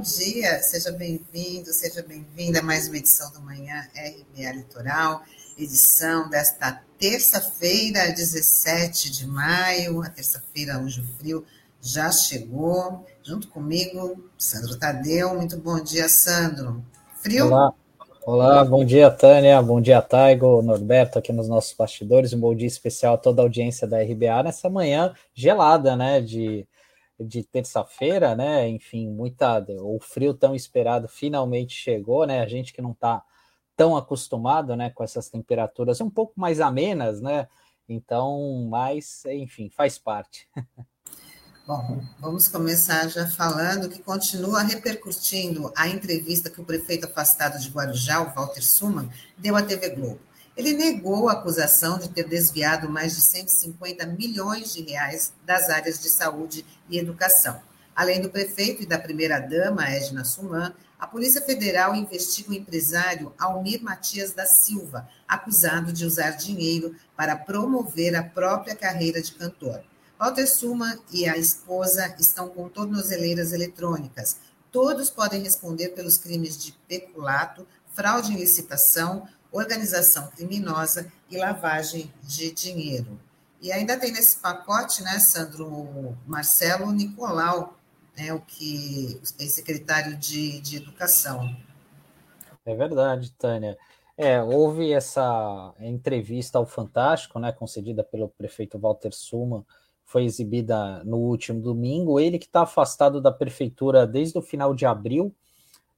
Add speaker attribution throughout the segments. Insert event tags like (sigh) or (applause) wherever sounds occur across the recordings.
Speaker 1: Bom dia. Seja bem-vindo, seja bem-vinda a mais uma edição do Manhã RBA Litoral, edição desta terça-feira, 17 de maio, a terça-feira onde o frio já chegou. Junto comigo, Sandro Tadeu. Muito bom dia, Sandro.
Speaker 2: Frio? Olá. Olá, bom dia, Tânia, bom dia, Taigo, Norberto, aqui nos nossos bastidores, um bom dia especial a toda a audiência da RBA nessa manhã gelada, né, de, de terça-feira, né, enfim, muita, o frio tão esperado finalmente chegou, né, a gente que não está tão acostumado, né, com essas temperaturas um pouco mais amenas, né, então, mas, enfim, faz parte.
Speaker 1: Bom, vamos começar já falando que continua repercutindo a entrevista que o prefeito afastado de Guarujá, o Walter Suman, deu à TV Globo. Ele negou a acusação de ter desviado mais de 150 milhões de reais das áreas de saúde e educação. Além do prefeito e da primeira-dama, Edna Suman, a Polícia Federal investiga o empresário Almir Matias da Silva, acusado de usar dinheiro para promover a própria carreira de cantor. Walter Suma e a esposa estão com tornozeleiras eletrônicas. Todos podem responder pelos crimes de peculato, fraude em licitação, organização criminosa e lavagem de dinheiro. E ainda tem nesse pacote, né, Sandro Marcelo Nicolau, né, o que é secretário de, de Educação.
Speaker 2: É verdade, Tânia. É, houve essa entrevista ao Fantástico, né, concedida pelo prefeito Walter Suma, foi exibida no último domingo. Ele que está afastado da prefeitura desde o final de abril,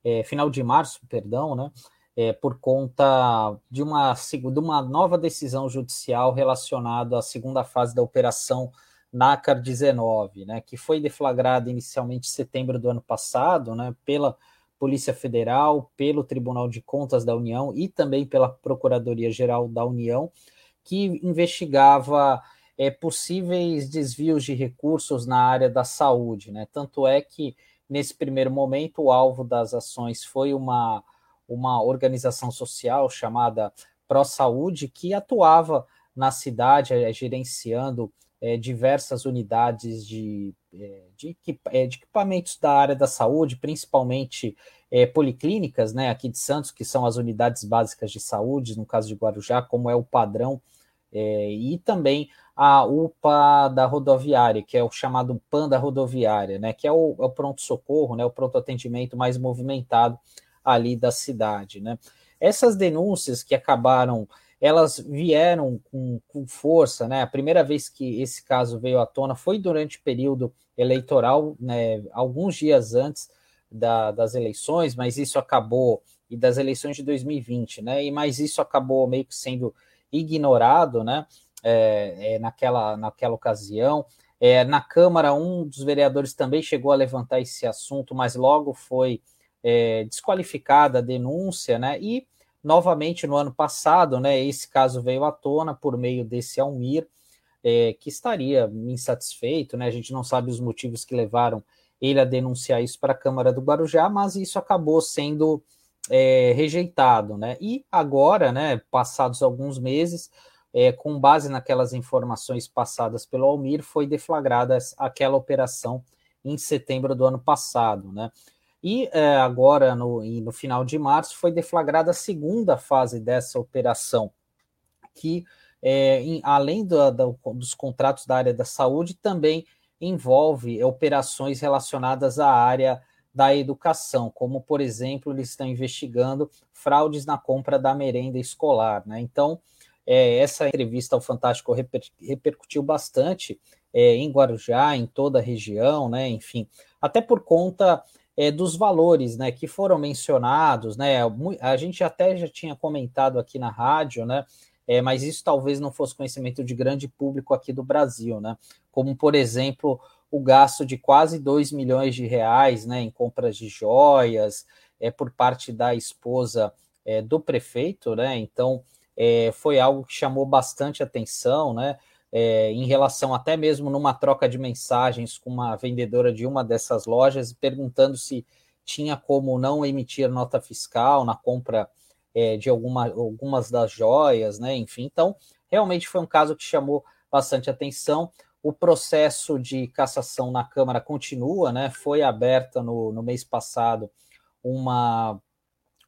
Speaker 2: é, final de março, perdão, né? É, por conta de uma, de uma nova decisão judicial relacionada à segunda fase da operação NACAR 19, né, que foi deflagrada inicialmente em setembro do ano passado, né, pela Polícia Federal, pelo Tribunal de Contas da União e também pela Procuradoria Geral da União, que investigava é, possíveis desvios de recursos na área da saúde. Né? Tanto é que, nesse primeiro momento, o alvo das ações foi uma, uma organização social chamada Pro Saúde, que atuava na cidade, é, gerenciando é, diversas unidades de, é, de, de, equipamentos da área da saúde, principalmente é, policlínicas, né, aqui de Santos, que são as unidades básicas de saúde, no caso de Guarujá, como é o padrão, e também a UPA da rodoviária, que é o chamado PAN da rodoviária, né, que é o, é o pronto-socorro, né, o pronto-atendimento mais movimentado ali da cidade. Né. Essas denúncias que acabaram, elas vieram com, com força, né, a primeira vez que esse caso veio à tona foi durante o período eleitoral, né, alguns dias antes da, das eleições, mas isso acabou, e das eleições de 2020, né, e mas isso acabou meio que sendo ignorado, né, é, é, naquela, naquela ocasião. É, na Câmara, um dos vereadores também chegou a levantar esse assunto, mas logo foi é, desqualificada a denúncia, né? E novamente no ano passado, né? Esse caso veio à tona por meio desse Almir, é, que estaria insatisfeito, né? A gente não sabe os motivos que levaram ele a denunciar isso para a Câmara do Guarujá, mas isso acabou sendo é, rejeitado, né? E agora, né? Passados alguns meses, é, com base naquelas informações passadas pelo Almir, foi deflagrada aquela operação em setembro do ano passado, né? E é, agora, no, no final de março, foi deflagrada a segunda fase dessa operação, que, é, em, além do, do, dos contratos da área da saúde, também envolve operações relacionadas à área da educação, como, por exemplo, eles estão investigando fraudes na compra da merenda escolar. Né? Então, é, essa entrevista ao Fantástico reper, repercutiu bastante é, em Guarujá, em toda a região, né? Enfim, até por conta é, dos valores, né? Que foram mencionados, né? A gente até já tinha comentado aqui na rádio, né? É, mas isso talvez não fosse conhecimento de grande público aqui do Brasil, né? Como, por exemplo, o gasto de quase 2 milhões de reais né, em compras de joias é, por parte da esposa é, do prefeito, né? Então, é, foi algo que chamou bastante atenção, né? É, em relação até mesmo numa troca de mensagens com uma vendedora de uma dessas lojas, perguntando se tinha como não emitir nota fiscal na compra é, de alguma, algumas das joias, né? Enfim, então realmente foi um caso que chamou bastante atenção. o processo de cassação na Câmara continua, né? Foi aberta no, no mês passado uma,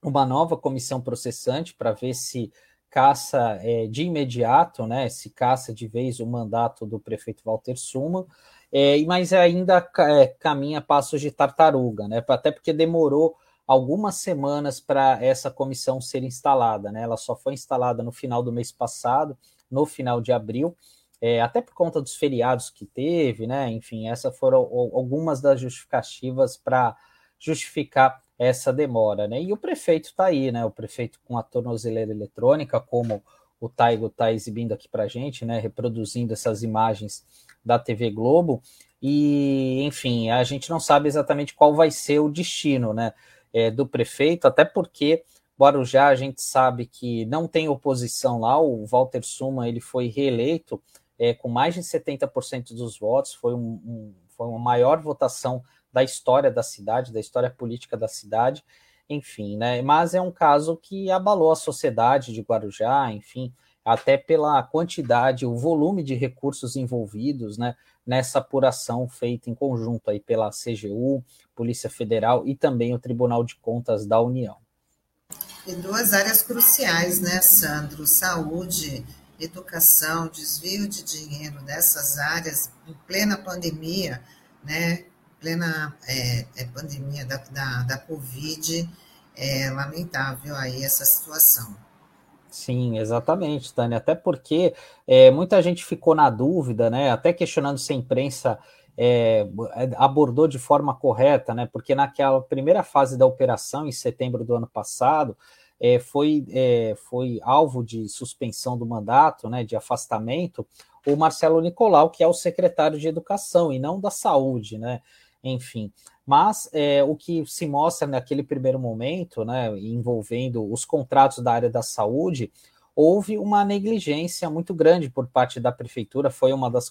Speaker 2: uma nova comissão processante para ver se caça é, de imediato, né? Se caça de vez o mandato do prefeito Walter Suma, é, mas ainda é, caminha passos de tartaruga, né? Até porque demorou algumas semanas para essa comissão ser instalada, né? Ela só foi instalada no final do mês passado, no final de abril, é, até por conta dos feriados que teve, né? Enfim, essas foram algumas das justificativas para justificar essa demora, né? E o prefeito está aí, né? O prefeito com a tornozeleira eletrônica, como o Taigo está exibindo aqui para gente, né? Reproduzindo essas imagens da TV Globo. E, enfim, a gente não sabe exatamente qual vai ser o destino, né? É, do prefeito, até porque Guarujá a gente sabe que não tem oposição lá. O Walter Suma ele foi reeleito é, com mais de 70% dos votos, foi, um, um, foi uma maior votação da história da cidade, da história política da cidade, enfim, né? Mas é um caso que abalou a sociedade de Guarujá, enfim, até pela quantidade, o volume de recursos envolvidos, né? Nessa apuração feita em conjunto aí pela CGU, Polícia Federal e também o Tribunal de Contas da União.
Speaker 1: E duas áreas cruciais, né, Sandro? Saúde, educação, desvio de dinheiro dessas áreas em plena pandemia, né? Plena é, é, pandemia da, da, da Covid, é lamentável aí essa situação.
Speaker 2: Sim, exatamente, Tânia. Até porque é, muita gente ficou na dúvida, né? Até questionando se a imprensa é, abordou de forma correta, né? Porque naquela primeira fase da operação, em setembro do ano passado, é, foi, é, foi alvo de suspensão do mandato, né? De afastamento, o Marcelo Nicolau, que é o secretário de Educação e não da Saúde, né? Enfim. Mas é, o que se mostra naquele primeiro momento, né, envolvendo os contratos da área da saúde, houve uma negligência muito grande por parte da prefeitura, foi uma das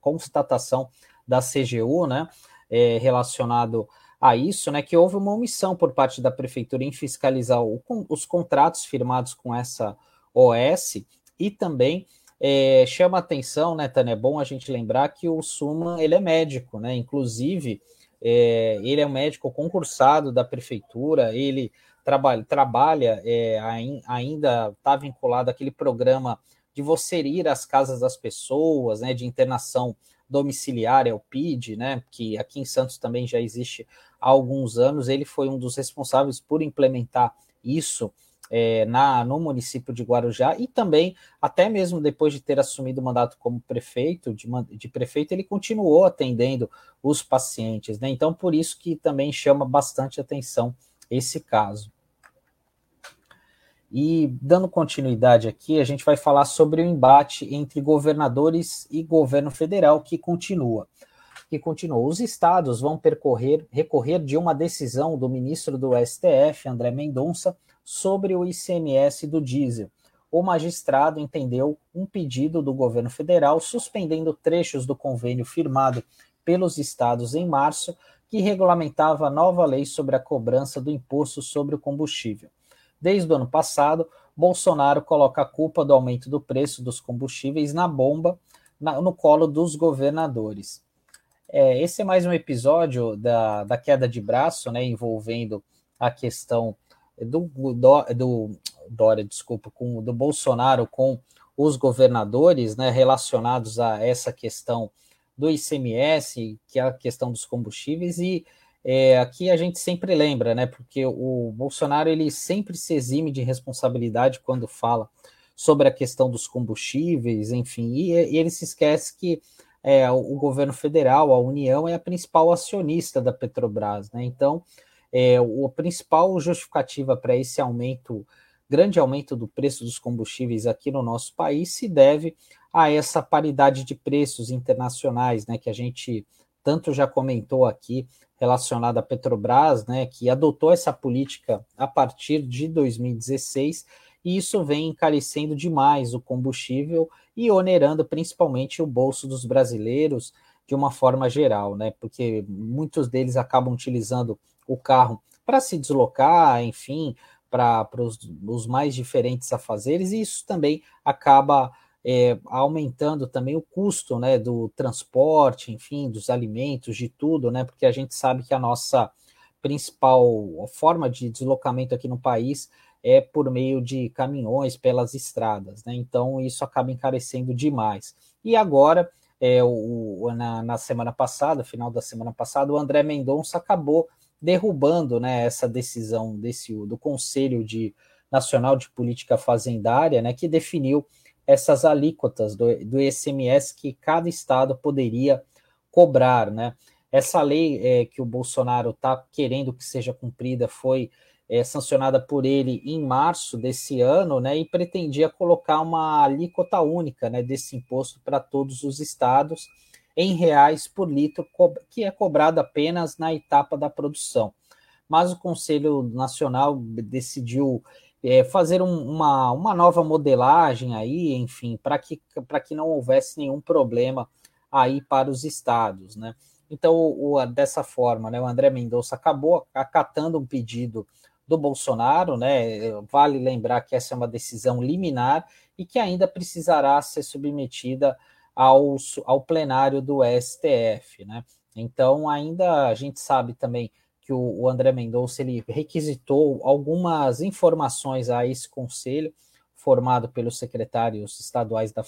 Speaker 2: constatação da CGU, né, é, relacionado a isso, né, que houve uma omissão por parte da prefeitura em fiscalizar o, os contratos firmados com essa OS e também é, chama atenção, né, Tânia? É bom a gente lembrar que o Suma ele é médico, né? Inclusive, é, ele é um médico concursado da prefeitura, ele trabalha, trabalha é, ainda está vinculado àquele programa de você ir às casas das pessoas, né? De internação domiciliar, é o PID, né? Que aqui em Santos também já existe há alguns anos. Ele foi um dos responsáveis por implementar isso é, na, no município de Guarujá e também, até mesmo depois de ter assumido o mandato como prefeito, de, de prefeito, ele continuou atendendo os pacientes, né? Então, por isso que também chama bastante atenção esse caso. E dando continuidade aqui, a gente vai falar sobre o embate entre governadores e governo federal que continua. Que continua. Os estados vão percorrer, recorrer de uma decisão do ministro do STF, André Mendonça, sobre o ICMS do diesel. O magistrado entendeu um pedido do governo federal suspendendo trechos do convênio firmado pelos estados em março, que regulamentava a nova lei sobre a cobrança do imposto sobre o combustível. Desde o ano passado, Bolsonaro coloca a culpa do aumento do preço dos combustíveis na bomba na, no colo dos governadores. É, esse é mais um episódio da, da queda de braço, né, envolvendo a questão do, do, do Dória, desculpa, com do Bolsonaro com os governadores, né, relacionados a essa questão do ICMS, que é a questão dos combustíveis, e é, aqui a gente sempre lembra, né, porque o Bolsonaro ele sempre se exime de responsabilidade quando fala sobre a questão dos combustíveis, enfim, e, e ele se esquece que é, o governo federal, a União, é a principal acionista da Petrobras, né, então é, a principal justificativa para esse aumento, grande aumento do preço dos combustíveis aqui no nosso país, se deve a essa paridade de preços internacionais, né, que a gente tanto já comentou aqui, relacionada à Petrobras, né, que adotou essa política a partir de 2016, e isso vem encarecendo demais o combustível e onerando principalmente o bolso dos brasileiros de uma forma geral, né, porque muitos deles acabam utilizando o carro para se deslocar, enfim, para os mais diferentes afazeres, e isso também acaba é, aumentando também o custo né, do transporte, enfim, dos alimentos, de tudo, né? Porque a gente sabe que a nossa principal forma de deslocamento aqui no país é por meio de caminhões pelas estradas, né? Então isso acaba encarecendo demais. E agora, é, o, na, na semana passada, final da semana passada, o André Mendonça acabou derrubando né, essa decisão desse, do Conselho de, Nacional de Política Fazendária, né, que definiu essas alíquotas do, do ICMS que cada estado poderia cobrar, né? Essa lei é, que o Bolsonaro está querendo que seja cumprida foi é, sancionada por ele em março desse ano, né? E pretendia colocar uma alíquota única, né, desse imposto para todos os estados em reais por litro, que é cobrado apenas na etapa da produção. Mas o Conselho Nacional decidiu é, fazer um, uma, uma nova modelagem aí, enfim, para que, que não houvesse nenhum problema aí para os estados, né? Então, o, dessa forma, né, o André Mendonça acabou acatando um pedido do Bolsonaro, né? Vale lembrar que essa é uma decisão liminar e que ainda precisará ser submetida ao, ao plenário do STF, né? Então, ainda a gente sabe também que o, o André Mendonça ele requisitou algumas informações a esse conselho formado pelos secretários estaduais da,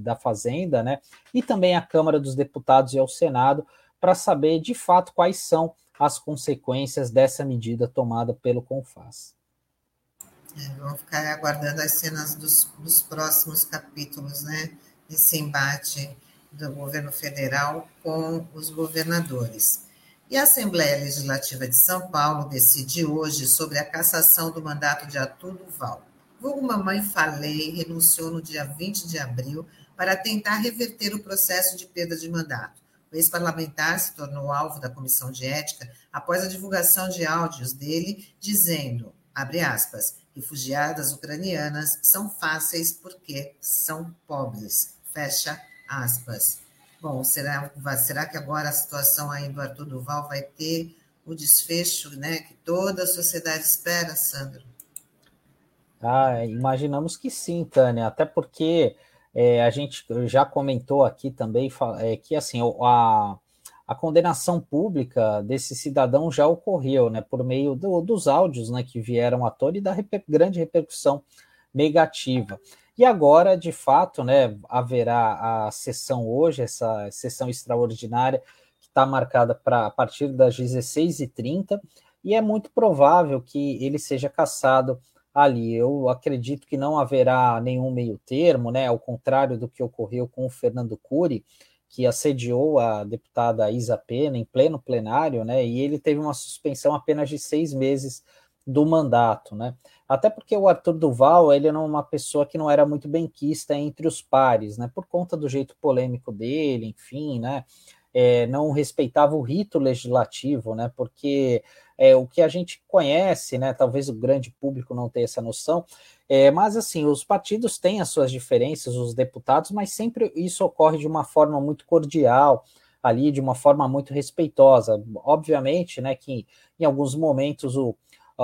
Speaker 2: da Fazenda, né, e também à Câmara dos Deputados e ao Senado, para saber de fato quais são as consequências dessa medida tomada pelo CONFAS.
Speaker 1: É, vamos ficar aguardando as cenas dos, dos próximos capítulos, né, desse embate do governo federal com os governadores. E a Assembleia Legislativa de São Paulo decide hoje sobre a cassação do mandato de Arthur Duval. Vulgo Mamãe Falei renunciou no dia 20 de abril para tentar reverter o processo de perda de mandato. O ex-parlamentar se tornou alvo da comissão de ética após a divulgação de áudios dele dizendo, abre aspas, refugiadas ucranianas são fáceis porque são pobres, fecha aspas. Bom, será, será que agora a situação aí do Arthur Duval vai ter o desfecho né, que toda a sociedade espera, Sandro?
Speaker 2: Ah, imaginamos que sim, Tânia, até porque é, a gente já comentou aqui também é, que assim a, a condenação pública desse cidadão já ocorreu, né, por meio do, dos áudios né, que vieram à tona e da reper, grande repercussão negativa. E agora, de fato, né, haverá a sessão hoje, essa sessão extraordinária, que está marcada para a partir das 16h30, e é muito provável que ele seja caçado ali. Eu acredito que não haverá nenhum meio termo, né, ao contrário do que ocorreu com o Fernando Cury, que assediou a deputada Isa Pena em pleno plenário, né, e ele teve uma suspensão apenas de seis meses do mandato, né? Até porque o Arthur Duval, ele era uma pessoa que não era muito benquista entre os pares, né? Por conta do jeito polêmico dele, enfim, né? É, não respeitava o rito legislativo, né? Porque é, o que a gente conhece, né? Talvez o grande público não tenha essa noção, é, mas assim, os partidos têm as suas diferenças, os deputados, mas sempre isso ocorre de uma forma muito cordial, ali, de uma forma muito respeitosa. Obviamente, né? Que em alguns momentos o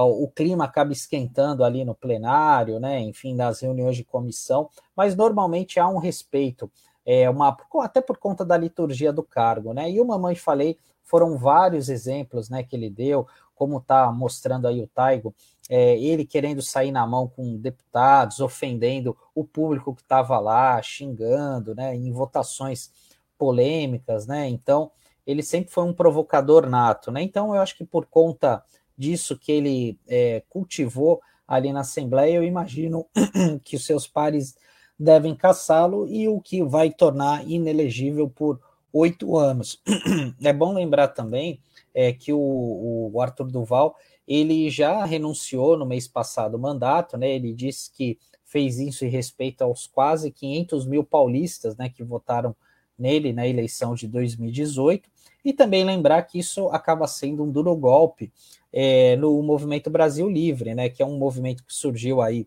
Speaker 2: o clima acaba esquentando ali no plenário, né? Enfim, nas reuniões de comissão, mas normalmente há um respeito, é, uma, até por conta da liturgia do cargo, né? E o Mamãe Falei foram vários exemplos né, que ele deu, como está mostrando aí o Taigo, é, ele querendo sair na mão com deputados, ofendendo o público que estava lá, xingando, né, em votações polêmicas, né? Então, ele sempre foi um provocador nato, né? Então, eu acho que por conta disso que ele é, cultivou ali na Assembleia, eu imagino (clears throat) que os seus pares devem caçá-lo e o que vai tornar inelegível por oito anos. (clears throat) É bom lembrar também é, que o, o, Arthur Duval ele já renunciou no mês passado o mandato, né? Ele disse que fez isso em respeito aos quase 500 mil paulistas, né, que votaram nele na eleição de 2018 e também lembrar que isso acaba sendo um duro golpe é, no movimento Brasil Livre, né, que é um movimento que surgiu aí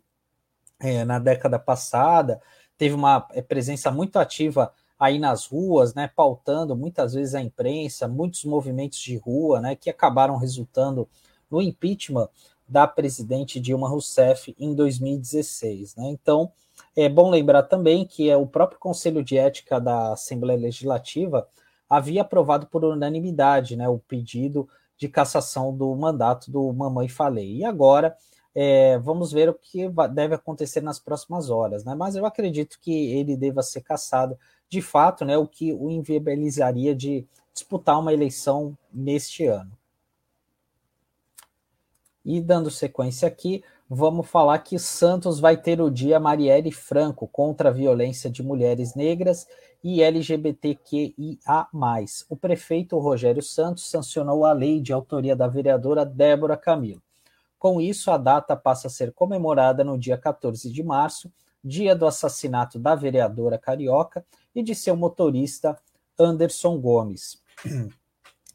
Speaker 2: é, na década passada, teve uma é, presença muito ativa aí nas ruas, né, pautando muitas vezes a imprensa, muitos movimentos de rua, né, que acabaram resultando no impeachment da presidente Dilma Rousseff em 2016, né? Então, É bom lembrar também que é o próprio Conselho de Ética da Assembleia Legislativa havia aprovado por unanimidade né, o pedido de cassação do mandato do Mamãe Falei. E agora é, vamos ver o que deve acontecer nas próximas horas, né? Mas eu acredito que ele deva ser cassado de fato, né? O que o inviabilizaria de disputar uma eleição neste ano. E dando sequência aqui, vamos falar que Santos vai ter o dia Marielle Franco contra a violência de mulheres negras e LGBTQIA+. O prefeito Rogério Santos sancionou a lei de autoria da vereadora Débora Camilo. Com isso, a data passa a ser comemorada no dia 14 de março, dia do assassinato da vereadora carioca e de seu motorista Anderson Gomes.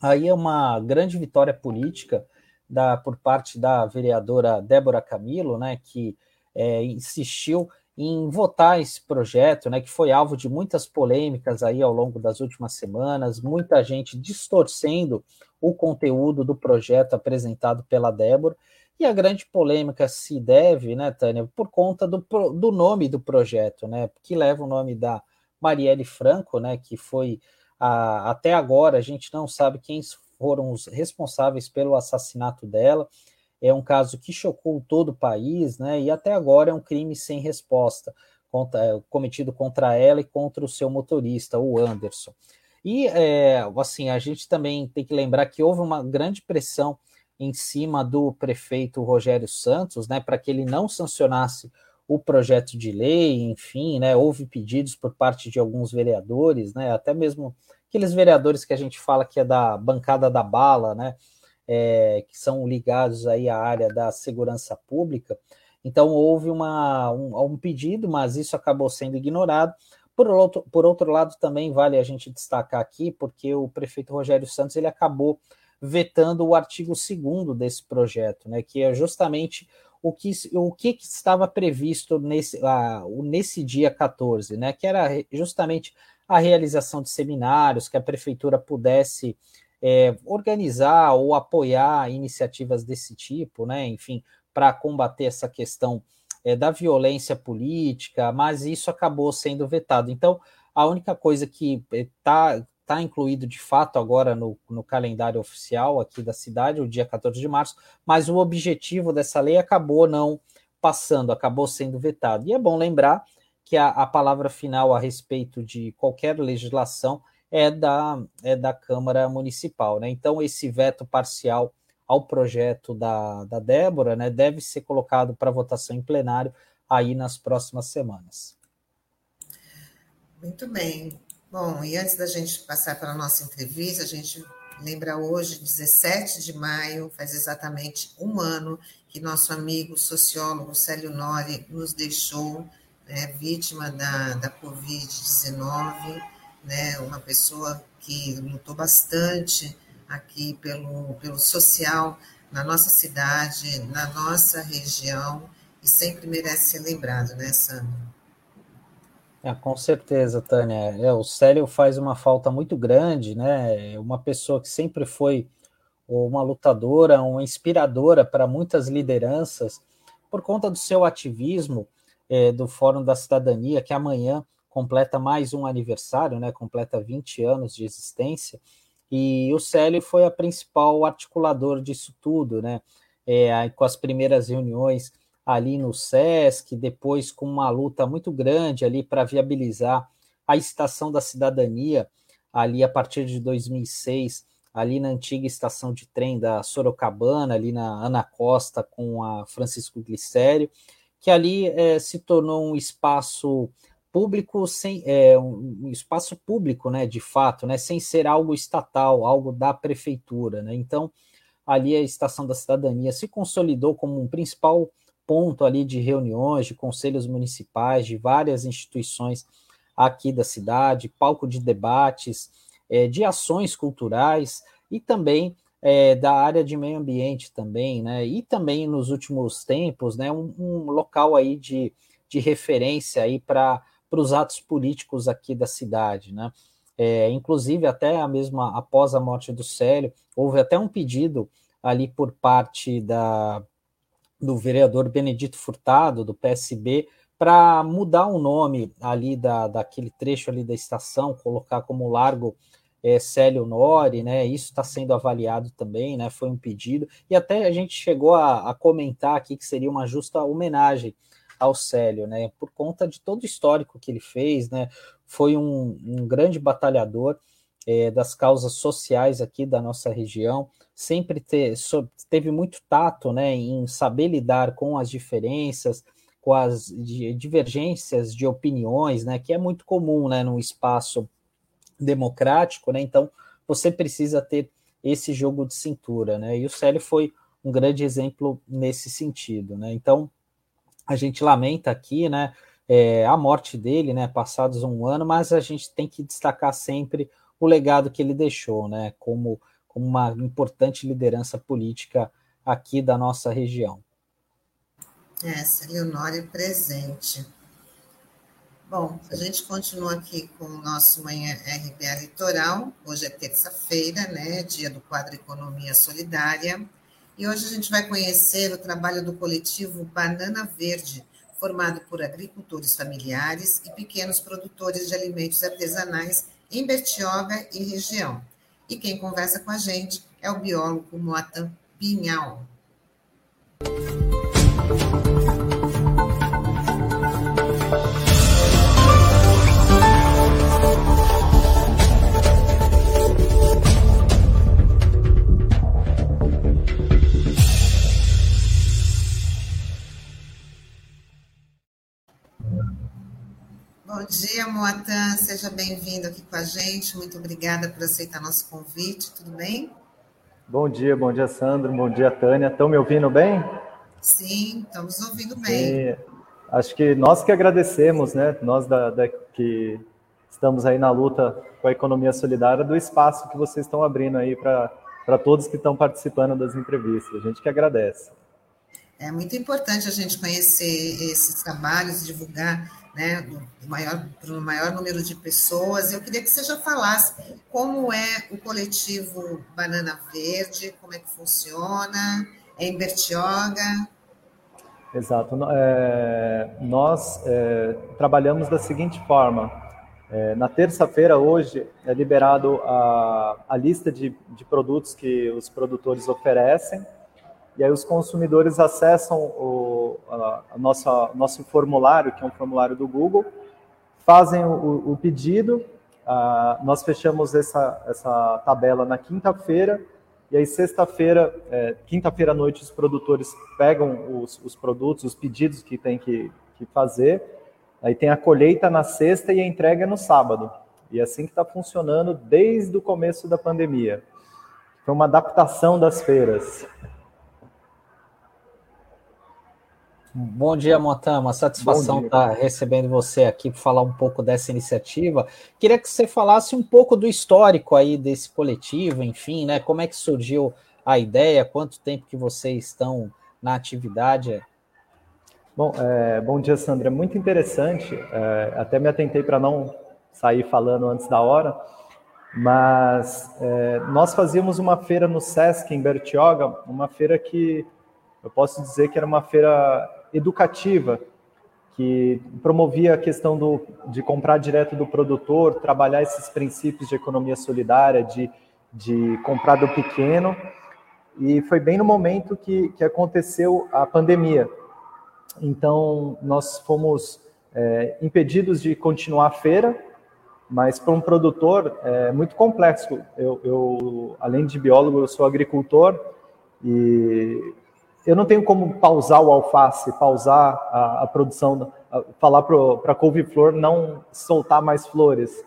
Speaker 2: Aí é uma grande vitória política da, por parte da vereadora Débora Camilo, né, que é, insistiu em votar esse projeto, né, que foi alvo de muitas polêmicas aí ao longo das últimas semanas, muita gente distorcendo o conteúdo do projeto apresentado pela Débora, e a grande polêmica se deve, né, Tânia, por conta do, do nome do projeto, né, que leva o nome da Marielle Franco, né, que foi a, até agora a gente não sabe quem foram os responsáveis pelo assassinato dela. É um caso que chocou todo o país, né, e até agora é um crime sem resposta contra, é, cometido contra ela e contra o seu motorista, o Anderson. E é, assim, a gente também tem que lembrar que houve uma grande pressão em cima do prefeito Rogério Santos, né, para que ele não sancionasse o projeto de lei, enfim, né, houve pedidos por parte de alguns vereadores, né, até mesmo aqueles vereadores que a gente fala que é da bancada da bala, né, é, que são ligados aí à área da segurança pública. Então houve uma, um, um pedido, mas isso acabou sendo ignorado. Por outro, por outro lado, também vale a gente destacar aqui, porque o prefeito Rogério Santos ele acabou vetando o artigo 2 desse projeto, né, que é justamente o que, o que estava previsto nesse, uh, nesse dia 14, né, que era justamente a realização de seminários, que a prefeitura pudesse é, organizar ou apoiar iniciativas desse tipo, né, enfim, para combater essa questão é, da violência política, mas isso acabou sendo vetado. Então, a única coisa que está é, está incluído de fato agora no, no, calendário oficial aqui da cidade, o dia 14 de março, mas o objetivo dessa lei acabou não passando, acabou sendo vetado. E é bom lembrar que a, a palavra final a respeito de qualquer legislação é da, é da Câmara Municipal. Né? Então, esse veto parcial ao projeto da, da Débora né, deve ser colocado para votação em plenário aí nas próximas semanas.
Speaker 1: Muito bem. Bom, e antes da gente passar para a nossa entrevista, a gente lembra hoje, 17 de maio, faz exatamente um ano que nosso amigo sociólogo Célio Nori nos deixou, né, vítima da, da Covid-19, né, uma pessoa que lutou bastante aqui pelo, pelo social na nossa cidade, na nossa região, e sempre merece ser lembrado, né, Sandra?
Speaker 2: É, com certeza, Tânia. É, o Célio faz uma falta muito grande, né? É uma pessoa que sempre foi uma lutadora, uma inspiradora para muitas lideranças, por conta do seu ativismo é, do Fórum da Cidadania, que amanhã completa mais um aniversário, né? Completa 20 anos de existência. E o Célio foi a principal articulador disso tudo, né? É, com as primeiras reuniões ali no SESC, depois com uma luta muito grande ali para viabilizar a estação da cidadania, ali a partir de 2006, ali na antiga estação de trem da Sorocabana, ali na Ana Costa com a Francisco Glicério, que ali é, se tornou um espaço público sem é, um espaço público, né, de fato, né, sem ser algo estatal, algo da prefeitura, né? Então, ali a estação da cidadania se consolidou como um principal ponto ali de reuniões, de conselhos municipais, de várias instituições aqui da cidade, palco de debates, é, de ações culturais e também é, da área de meio ambiente também, né? E também nos últimos tempos, né, um, um local aí de, de referência aí para os atos políticos aqui da cidade, né? É, inclusive até a mesma após a morte do Célio, houve até um pedido ali por parte da do vereador Benedito Furtado, do PSB, para mudar o nome ali da, daquele trecho ali da estação, colocar como Largo é, Célio Nori, né? Isso está sendo avaliado também, né? Foi um pedido, e até a gente chegou a, a comentar aqui que seria uma justa homenagem ao Célio, né? Por conta de todo o histórico que ele fez, né? Foi um, um grande batalhador é, das causas sociais aqui da nossa região, sempre ter, so, teve muito tato, né? Em saber lidar com as diferenças, com as divergências de opiniões, né? Que é muito comum, né? No espaço democrático, né? Então você precisa ter esse jogo de cintura, né? E o Célio foi um grande exemplo nesse sentido, né? Então a gente lamenta aqui, né? É, a morte dele, né? Passados um ano, mas a gente tem que destacar sempre o legado que ele deixou, né? Como, como uma importante liderança política aqui da nossa região.
Speaker 1: É, Leonore presente. Bom, a gente continua aqui com o nosso Manhã RBA Litoral. Hoje é terça-feira, né? Dia do quadro Economia Solidária. E hoje a gente vai conhecer o trabalho do coletivo Banana Verde, formado por agricultores familiares e pequenos produtores de alimentos artesanais em Bertioga e região. E quem conversa com a gente é o biólogo Moatan Pinhal. Bom dia, Moatan. Seja bem-vindo aqui com a gente. Muito obrigada por aceitar nosso convite. Tudo bem?
Speaker 3: Bom dia, bom dia, Sandro. Bom dia, Tânia. Estão me ouvindo bem?
Speaker 1: Sim, estamos ouvindo bem.
Speaker 3: acho que nós que agradecemos, né? Nós da, da, que estamos aí na luta com a economia solidária, do espaço que vocês estão abrindo aí para todos que estão participando das entrevistas. A gente que agradece.
Speaker 1: É muito importante a gente conhecer esses trabalhos, divulgar né, do maior, para o maior número de pessoas. Eu queria que você já falasse como é o coletivo Banana Verde, como é que funciona, é em Bertioga.
Speaker 3: Exato. É, nós é, trabalhamos da seguinte forma. É, na terça-feira, hoje, é liberado a, a lista de, de produtos que os produtores oferecem e aí os consumidores acessam o a, nossa, nosso formulário, que é um formulário do Google, fazem o, o pedido, nós fechamos essa, essa tabela na quinta-feira, e aí sexta-feira, é, quinta-feira à noite, os produtores pegam os, os produtos, os pedidos que tem que, que fazer, aí tem a colheita na sexta e a entrega no sábado. E é assim que está funcionando desde o começo da pandemia. Foi uma adaptação das feiras.
Speaker 2: Bom dia, Motan. Uma satisfação estar recebendo você aqui para falar um pouco dessa iniciativa. Queria que você falasse um pouco do histórico aí desse coletivo, enfim, né? Como é que surgiu a ideia? Quanto tempo que vocês estão na atividade?
Speaker 3: Bom, é, bom dia, Sandra. Muito interessante. É, até me atentei para não sair falando antes da hora, mas é, nós fazíamos uma feira no Sesc em Bertioga, uma feira que eu posso dizer que era uma feira educativa, que promovia a questão do, de comprar direto do produtor, trabalhar esses princípios de economia solidária, de, de comprar do pequeno. E foi bem no momento que, que aconteceu a pandemia. Então, nós fomos é, impedidos de continuar a feira, mas para um produtor é muito complexo. Eu, eu, além de biólogo, eu sou agricultor e eu não tenho como pausar o alface, pausar a, a produção, a, falar para a couve-flor não soltar mais flores.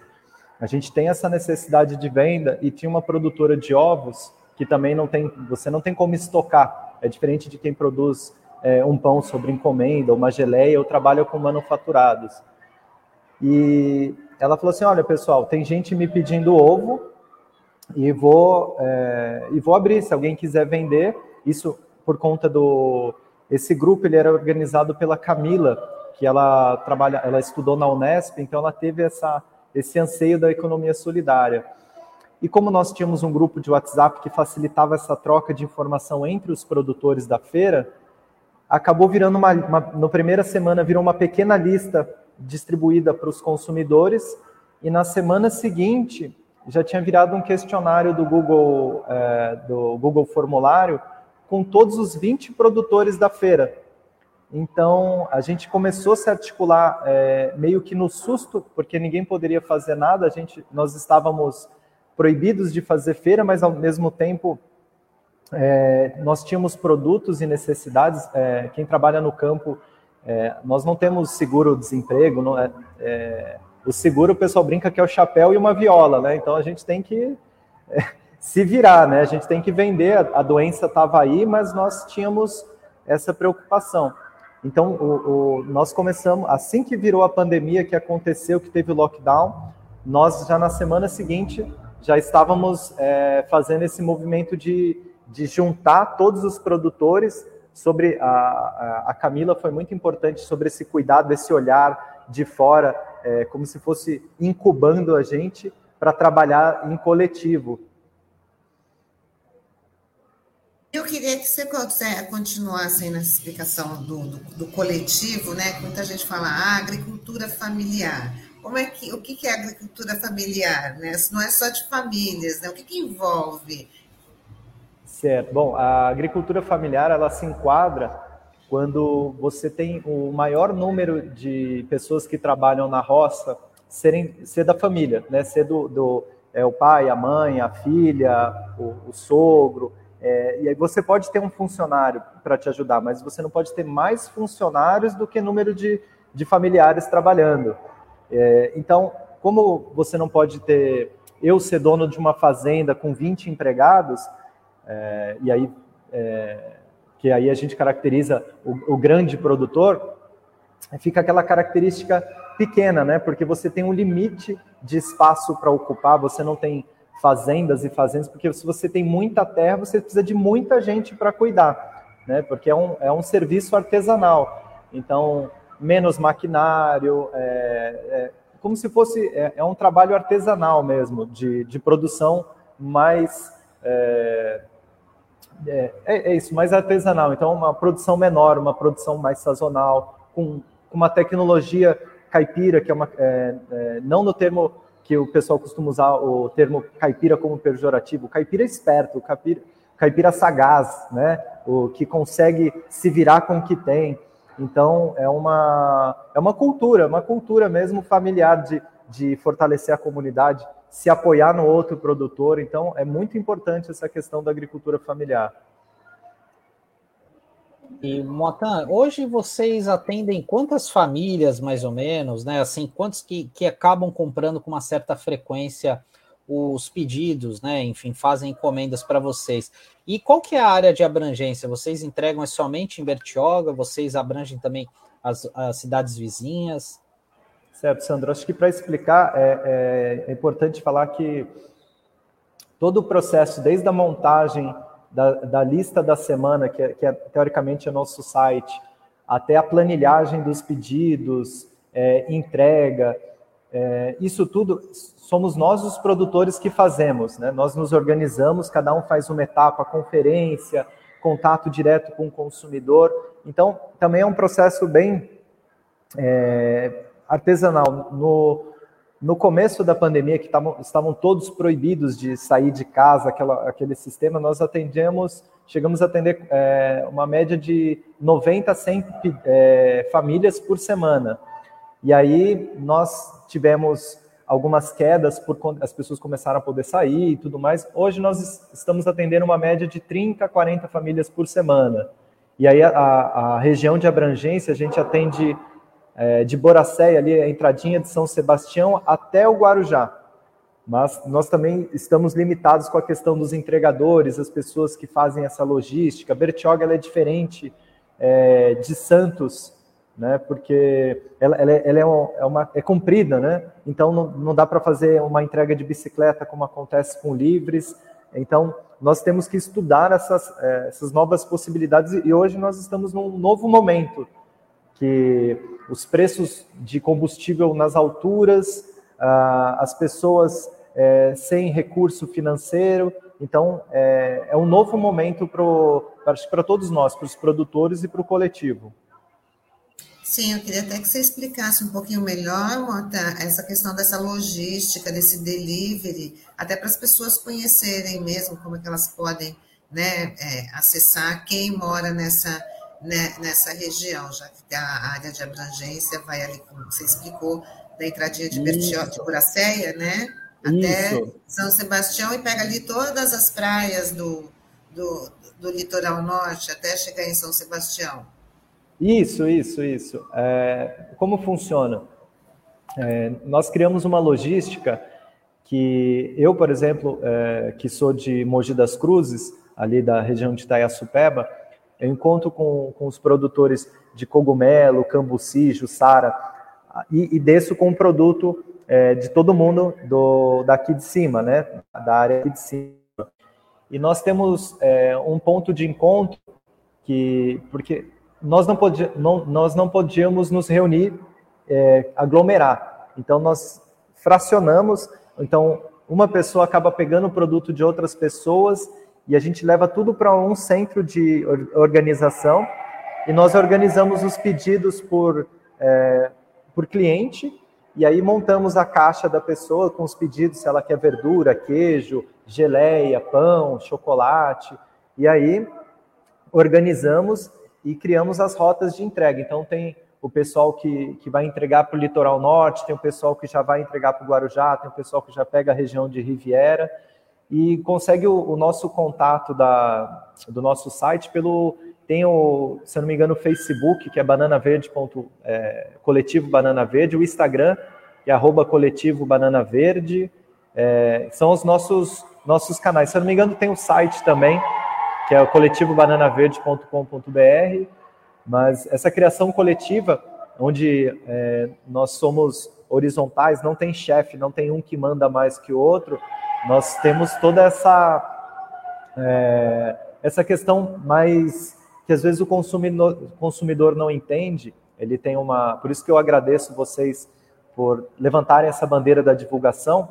Speaker 3: A gente tem essa necessidade de venda e tinha uma produtora de ovos que também não tem, você não tem como estocar. É diferente de quem produz é, um pão sobre encomenda, uma geleia, eu trabalho com manufaturados. E ela falou assim, olha pessoal, tem gente me pedindo ovo e vou, é, e vou abrir, se alguém quiser vender, isso por conta do esse grupo ele era organizado pela Camila, que ela trabalha, ela estudou na Unesp, então ela teve essa esse anseio da economia solidária. E como nós tínhamos um grupo de WhatsApp que facilitava essa troca de informação entre os produtores da feira, acabou virando uma, uma na primeira semana virou uma pequena lista distribuída para os consumidores e na semana seguinte já tinha virado um questionário do Google é, do Google Formulário com todos os 20 produtores da feira. Então a gente começou a se articular é, meio que no susto, porque ninguém poderia fazer nada. A gente, nós estávamos proibidos de fazer feira, mas ao mesmo tempo é, nós tínhamos produtos e necessidades. É, quem trabalha no campo, é, nós não temos seguro-desemprego. É, é, o seguro, o pessoal brinca que é o chapéu e uma viola, né? Então a gente tem que se virar, né? A gente tem que vender. A, doença estava aí, mas nós tínhamos essa preocupação. Então, o, o, nós começamos, assim que virou a pandemia, que aconteceu, que teve o lockdown, nós já na semana seguinte já estávamos é, fazendo esse movimento de de juntar todos os produtores sobre a, a, a, Camila foi muito importante sobre esse cuidado, esse olhar de fora, é, como se fosse incubando a gente para trabalhar em coletivo.
Speaker 1: Eu queria que você continuasse nessa explicação do, do, do, coletivo, né? Muita gente fala ah, agricultura familiar. Como é que, o que é agricultura familiar? Né? Não é só de famílias, né? O que, que envolve
Speaker 3: Certo. Bom, a agricultura familiar ela se enquadra quando você tem o maior número de pessoas que trabalham na roça serem ser da família, né? Ser do, do é, o pai, a mãe, a filha, o, o sogro. É, e aí você pode ter um funcionário para te ajudar, mas você não pode ter mais funcionários do que número de, de familiares trabalhando. É, então, como você não pode ter eu ser dono de uma fazenda com 20 empregados, é, e aí é, que aí a gente caracteriza o, o, grande produtor, fica aquela característica pequena, né? Porque você tem um limite de espaço para ocupar, você não tem fazendas e fazendas, porque se você tem muita terra, você precisa de muita gente para cuidar, né? Porque é um, é um serviço artesanal. Então, menos maquinário, é, é como se fosse é, é, um trabalho artesanal mesmo, de, de produção mais é, é, é, é, isso, mais artesanal. Então, uma produção menor, uma produção mais sazonal, com, com uma tecnologia caipira, que é uma. É, não no termo que o pessoal costuma usar o termo caipira como pejorativo. Caipira esperto, caipira, caipira sagaz, né? O que consegue se virar com o que tem. Então, é uma, é uma cultura, uma cultura mesmo familiar de, de fortalecer a comunidade se apoiar no outro produtor. Então, é muito importante essa questão da agricultura familiar.
Speaker 2: E Motan, hoje vocês atendem quantas famílias, mais ou menos, né? Assim, quantos que, que acabam comprando com uma certa frequência os pedidos, né? Enfim, fazem encomendas para vocês. E qual que é a área de abrangência? Vocês entregam é somente em Bertioga? Vocês abrangem também as, as cidades vizinhas?
Speaker 3: Certo, Sandro. Acho que para explicar é, é, é, importante falar que todo o processo, desde a montagem da, da lista da semana, que, é, que é, teoricamente é nosso site, até a planilhagem dos pedidos, é, entrega, é, isso tudo somos nós os produtores que fazemos, né? Nós nos organizamos, cada um faz uma etapa, conferência, contato direto com o consumidor. Então, também é um processo bem é, artesanal. No, no começo da pandemia, que tavam, estavam todos proibidos de sair de casa, aquela, aquele sistema, nós atendemos, chegamos a atender é, uma média de 90 a 100 é, famílias por semana. E aí nós tivemos algumas quedas por as pessoas começaram a poder sair e tudo mais. Hoje nós estamos atendendo uma média de 30 a 40 famílias por semana. E aí a, a região de abrangência a gente atende é, de Boracéia, ali a entradinha de São Sebastião, até o Guarujá. Mas nós também estamos limitados com a questão dos entregadores, as pessoas que fazem essa logística. Bertioga é diferente é, de Santos, né? Porque ela, ela, é, ela é, uma, é, uma, é comprida, né? Então não, não dá para fazer uma entrega de bicicleta como acontece com livres. Então nós temos que estudar essas, é, essas novas possibilidades e hoje nós estamos num novo momento que os preços de combustível nas alturas, ah, as pessoas é, sem recurso financeiro, Então, é, é um novo momento para todos nós, para os produtores e para o coletivo.
Speaker 1: Sim, eu queria até que você explicasse um pouquinho melhor, Mota, essa questão dessa logística, desse delivery, até para as pessoas conhecerem mesmo como é que elas podem né, é, acessar quem mora nessa, né, nessa região, já que a área de abrangência vai ali, como você explicou, da entradinha de, Bertio, de Buracéia, né? Até Isso. São Sebastião e pega ali todas as praias do, do, do litoral norte até chegar em São Sebastião.
Speaker 3: Isso, isso, isso. É, como funciona? É, nós criamos uma logística que eu, por exemplo, é, que sou de Mogi das Cruzes, ali da região de Itaiaçupeba, eu encontro com, com os produtores de cogumelo, cambuci, jussara, e, e desço com o produto é, de todo mundo do, daqui de cima, né? Da área aqui de cima. E nós temos é, um ponto de encontro que, porque nós não, podia, não, nós não podíamos nos reunir, é, aglomerar. Então nós fracionamos. Então uma pessoa acaba pegando o produto de outras pessoas e a gente leva tudo para um centro de organização e nós organizamos os pedidos por, é, por cliente e aí montamos a caixa da pessoa com os pedidos, se ela quer verdura, queijo, geleia, pão, chocolate. E aí organizamos e criamos as rotas de entrega. Então tem o pessoal que, que vai entregar para o litoral norte, tem o pessoal que já vai entregar para o Guarujá, tem o pessoal que já pega a região de Riviera e consegue o, o nosso contato da, do nosso site pelo tem o, se eu não me engano, o Facebook, que é Banana Verde, ponto, é, Coletivo Banana Verde, o Instagram, que é arroba Coletivo Banana Verde, é, são os nossos, nossos canais. Se eu não me engano, tem o site também, que é o coletivobananaverde.com.br, mas essa criação coletiva, onde é, nós somos horizontais, não tem chefe, não tem um que manda mais que o outro, nós temos toda essa, é, essa questão mais que às vezes o consumidor, consumidor não entende. Ele tem uma. Por isso que eu agradeço vocês por levantarem essa bandeira da divulgação,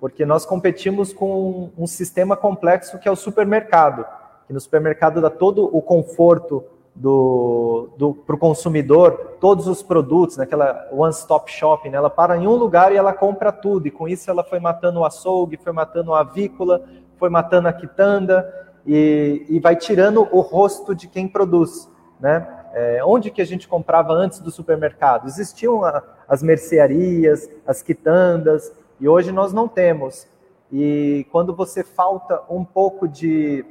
Speaker 3: porque nós competimos com um sistema complexo que é o supermercado, que no supermercado dá todo o conforto do, do para o consumidor, todos os produtos, naquela one-stop shopping, né? ela para em um lugar e ela compra tudo, e com isso ela foi matando o açougue, foi matando a avícola, foi matando a quitanda, e, e vai tirando o rosto de quem produz, né? É, onde que a gente comprava antes do supermercado? Existiam a, as mercearias, as quitandas, e hoje nós não temos. E quando você falta um pouco de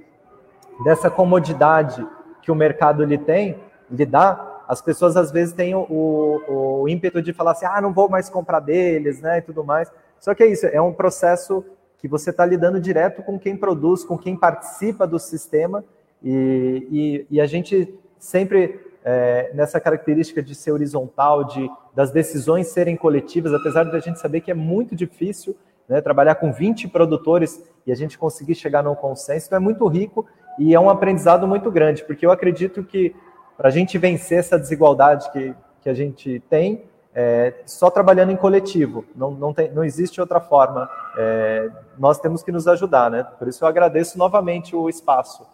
Speaker 3: dessa comodidade que o mercado lhe tem, lhe dá, as pessoas às vezes têm o, o, o ímpeto de falar assim, ah, não vou mais comprar deles, né, e tudo mais. Só que é isso, é um processo que você está lidando direto com quem produz, com quem participa do sistema, e, e, e a gente sempre, é, nessa característica de ser horizontal, de das decisões serem coletivas, apesar de a gente saber que é muito difícil né, trabalhar com 20 produtores e a gente conseguir chegar num consenso, então é muito rico e é um aprendizado muito grande, porque eu acredito que para a gente vencer essa desigualdade que, que a gente tem, é, só trabalhando em coletivo, não, não, tem, não existe outra forma. É, nós temos que nos ajudar, né? Por isso eu agradeço novamente o espaço.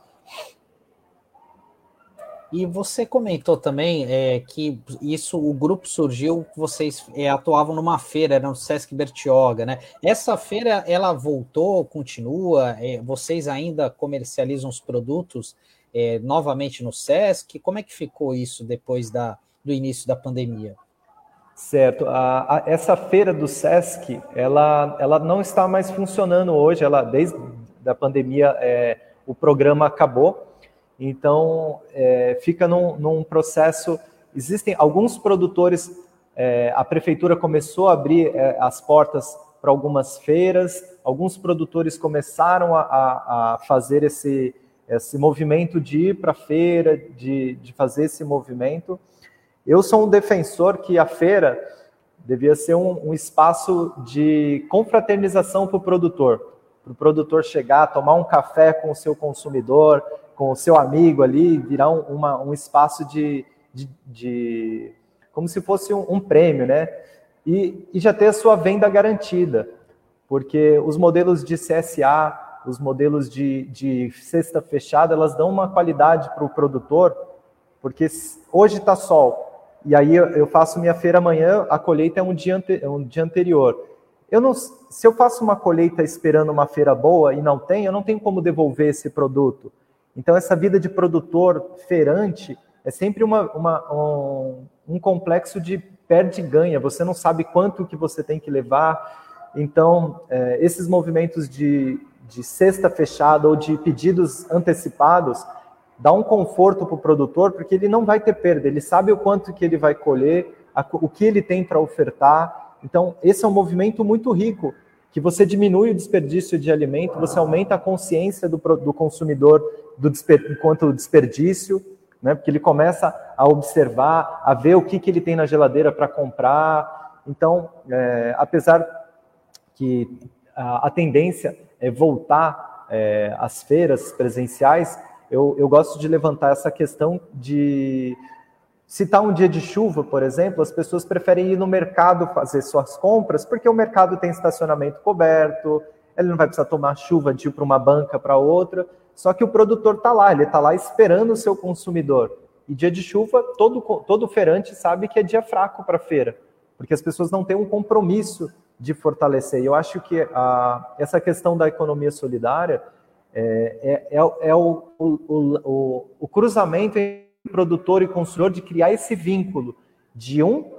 Speaker 2: E você comentou também é, que isso, o grupo surgiu, vocês é, atuavam numa feira, era no Sesc Bertioga, né? Essa feira, ela voltou, continua? É, vocês ainda comercializam os produtos é, novamente no Sesc? Como é que ficou isso depois da, do início da pandemia?
Speaker 3: Certo. A, a, essa feira do SESC, ela, ela não está mais funcionando hoje. Ela desde a pandemia é, o programa acabou. Então é, fica num, num, processo. Existem alguns produtores. É, a prefeitura começou a abrir é, as portas para algumas feiras. Alguns produtores começaram a, a, a fazer esse, esse movimento de ir para a feira, de, de fazer esse movimento. Eu sou um defensor que a feira devia ser um, um espaço de confraternização para o produtor, para o produtor chegar, tomar um café com o seu consumidor, com o seu amigo ali, virar um, uma, um espaço de, de, de, como se fosse um, um prêmio, né? E, e, já ter a sua venda garantida, porque os modelos de CSA os modelos de, de cesta fechada, elas dão uma qualidade para o produtor, porque hoje está sol, e aí eu faço minha feira amanhã, a colheita é um dia, ante, é um dia anterior. Eu não, se eu faço uma colheita esperando uma feira boa e não tem, eu não tenho como devolver esse produto. Então, essa vida de produtor feirante é sempre uma, uma, um, um complexo de perde e ganha. Você não sabe quanto que você tem que levar. Então, é, esses movimentos de, de cesta fechada ou de pedidos antecipados dá um conforto para o produtor, porque ele não vai ter perda, ele sabe o quanto que ele vai colher, a, o que ele tem para ofertar. Então, esse é um movimento muito rico, que você diminui o desperdício de alimento, você aumenta a consciência do, do consumidor do desper, enquanto desperdício, né? porque ele começa a observar, a ver o que, que ele tem na geladeira para comprar. Então, é, apesar que a, a, tendência é voltar é, às feiras presenciais, eu, eu gosto de levantar essa questão de se está um dia de chuva, por exemplo, as pessoas preferem ir no mercado fazer suas compras, porque o mercado tem estacionamento coberto, ele não vai precisar tomar chuva de ir para uma banca para outra, só que o produtor está lá, ele está lá esperando o seu consumidor. E dia de chuva, todo, todo feirante sabe que é dia fraco para feira, porque as pessoas não têm um compromisso de fortalecer. E eu acho que a, essa questão da economia solidária é, é, é, é o, o, o, o cruzamento entre produtor e consumidor de criar esse vínculo de um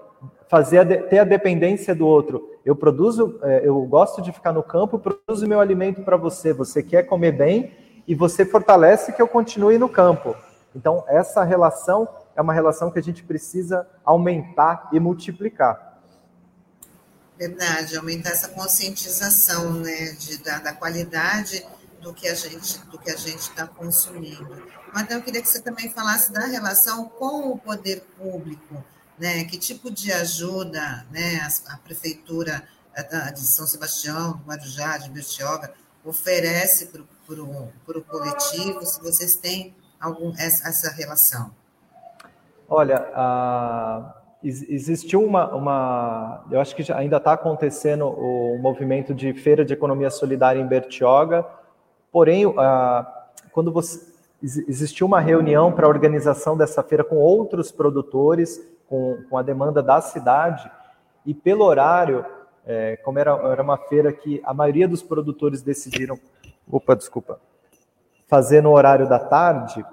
Speaker 3: fazer a ter a dependência do outro. Eu produzo, é, eu gosto de ficar no campo, produzo meu alimento para você. Você quer comer bem e você fortalece que eu continue no campo. Então essa relação é uma relação que a gente precisa aumentar e multiplicar.
Speaker 1: Verdade, aumentar essa conscientização, né, de, da, da qualidade do que a gente do que a gente está consumindo. Mas eu queria que você também falasse da relação com o poder público, né? Que tipo de ajuda, né? A, a prefeitura eh, de São Sebastião, do Guarujá, de Bertioga, oferece para o coletivo, se vocês têm algum, essa, relação.
Speaker 3: Olha, existiu uma, uma, eu acho que ainda está acontecendo o movimento de feira de economia solidária em Bertioga, Porém, quando você, existiu uma reunião para a organização dessa feira com outros produtores, com, com a demanda da cidade, e pelo horário, é, como era, era uma feira que a maioria dos produtores decidiram, opa, desculpa, fazer no horário da tarde,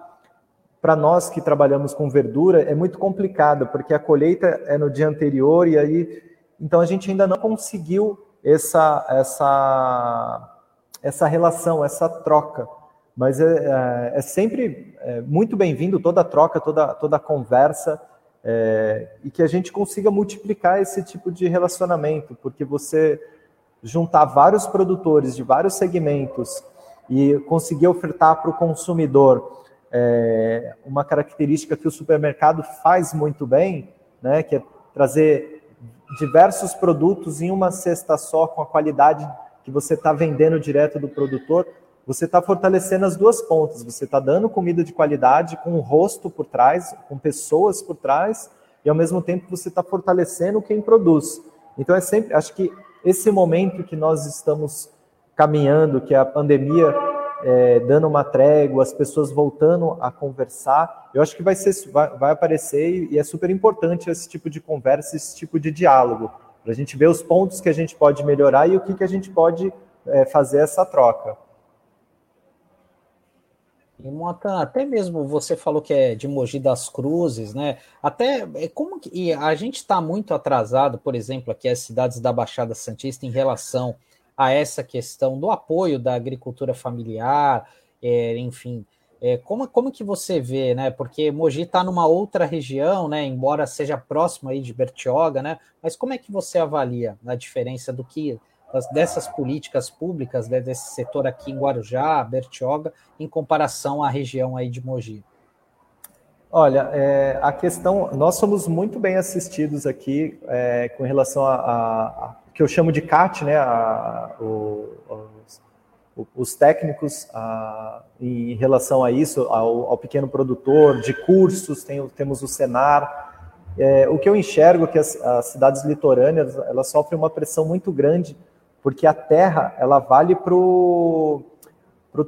Speaker 3: para nós que trabalhamos com verdura é muito complicado, porque a colheita é no dia anterior e aí, então a gente ainda não conseguiu essa essa essa relação, essa troca. Mas é, é, é sempre é, muito bem-vindo toda a troca, toda, toda a conversa, é, e que a gente consiga multiplicar esse tipo de relacionamento, porque você juntar vários produtores de vários segmentos e conseguir ofertar para o consumidor é, uma característica que o supermercado faz muito bem, né, que é trazer diversos produtos em uma cesta só com a qualidade que você está vendendo direto do produtor, você está fortalecendo as duas pontas. Você está dando comida de qualidade com um rosto por trás, com pessoas por trás, e ao mesmo tempo você está fortalecendo quem produz. Então é sempre, acho que esse momento que nós estamos caminhando, que é a pandemia é, dando uma trégua, as pessoas voltando a conversar, eu acho que vai ser, vai, vai aparecer e é super importante esse tipo de conversa, esse tipo de diálogo para a gente ver os pontos que a gente pode melhorar e o que, que a gente pode é, fazer essa troca.
Speaker 2: E Mota, até mesmo você falou que é de Mogi das Cruzes, né? Até é como que e a gente está muito atrasado, por exemplo, aqui as cidades da Baixada Santista em relação a essa questão do apoio da agricultura familiar, é, enfim, é, como, como que você vê, né? Porque Mogi está numa outra região, né? Embora seja próximo aí de Bertioga, né? Mas como é que você avalia a diferença do que das, dessas políticas públicas né, desse setor aqui em Guarujá, Bertioga, em comparação à região aí de Mogi?
Speaker 3: Olha, é, a questão, nós somos muito bem assistidos aqui é, com relação a, a, a, que eu chamo de CAT, né? A, o, os técnicos ah, em relação a isso, ao, ao, pequeno produtor, de cursos, tem, temos o Senar. É, o que eu enxergo é que as, as, cidades litorâneas elas sofrem uma pressão muito grande, porque a terra ela vale para o